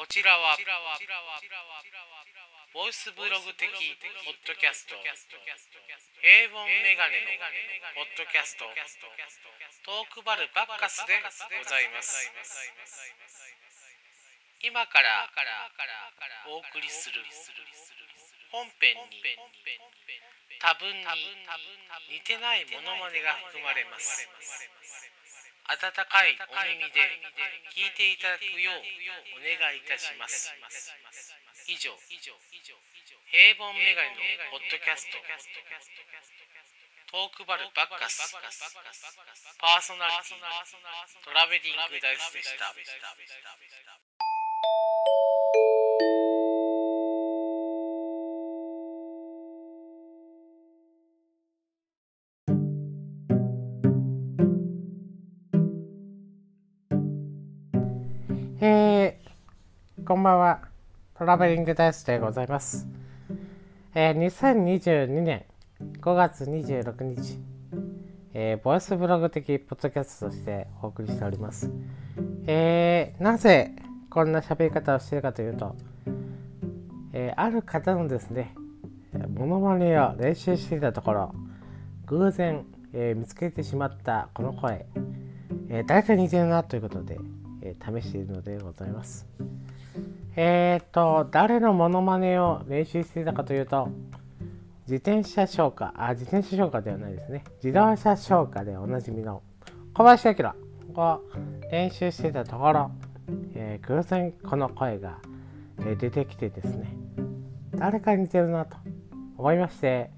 こちらはボイスブログ的ポッドキャスト。平凡メガネのポッドキャスト。トークバルバッカスでございます。今からお送りする本編に多分に似てないモノマネが含まれます。温かいお耳で聞いていただくようお願いいたします。以上。平凡メガネのポッドキャスト。トークバルバッカス。パーソナリティトラベリングダイスでした。えー、こんばんは。トラベリングダイスでございます。えー、2022年5月26日、えー、ボイスブログ的ポッドキャストとしてお送りしております。えー、なぜこんな喋り方をしているかというと、えー、ある方のですね、モノマネを練習していたところ、偶然、えー見つけてしまったこの声、えー誰か似てるなということで、えー試しているのでございます。えっ、と、誰のモノマネを練習していたかというと、自転車消火、あ、自転車消火ではないですね。自動車消火でおなじみの小林明を練習していたところ、えー偶然この声が、え出てきてですね、誰かに似てるなと思いまして、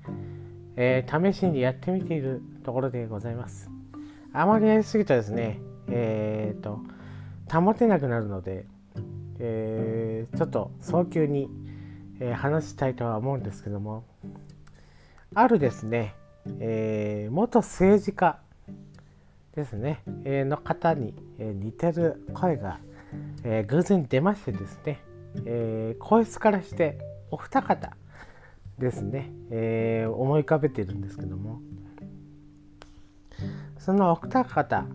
えー試しにやってみているところでございます。あまりやりすぎるとですね、えっ、と、保てなくなるので、えーちょっと早急に、え話したいとは思うんですけども、あるですね、えー元政治家ですね、えーの方に、え似てる声が、え偶然出ましてですね、えー、声質からしてお二方ですね、え思い浮かべてるんですけどもそのお二方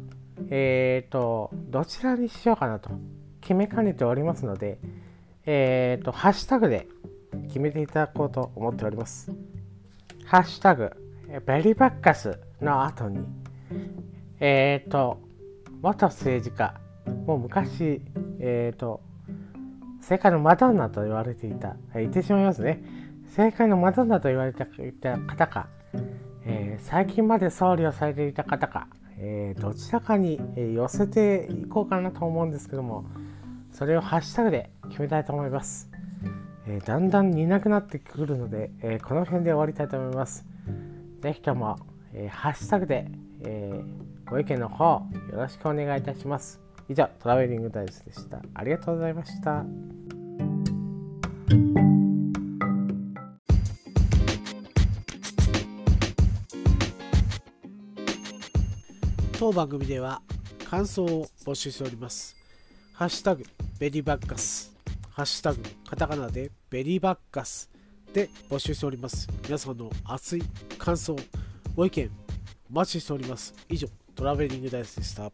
えーとどちらにしようかなと決めかねておりますのでえーとハッシュタグで決めていただこうと思っておりますハッシュタグベリバッカスの後にえーと元政治家もう昔えーと世界のマドンナと言われていた、言ってしまいますね。世界のマドンナと言われていた方か、え最近まで総理をされていた方か、えーどちらかに、寄せていこうかなと思うんですけども、それをハッシュタグで決めたいと思います。えーだんだん似なくなってくるので、えーこの辺で終わりたいと思います。ぜひとも、えハッシュタグで、えご意見の方よろしくお願いいたします。以上、トラベリングダイスでした。ありがとうございました。当番組では感想を募集しております。ハッシュタグベリーバッカス、ハッシュタグカタカナでベリーバッカスで募集しております。皆さんの熱い感想、ご意見お待ちしております。以上、トラベリングダイスでした。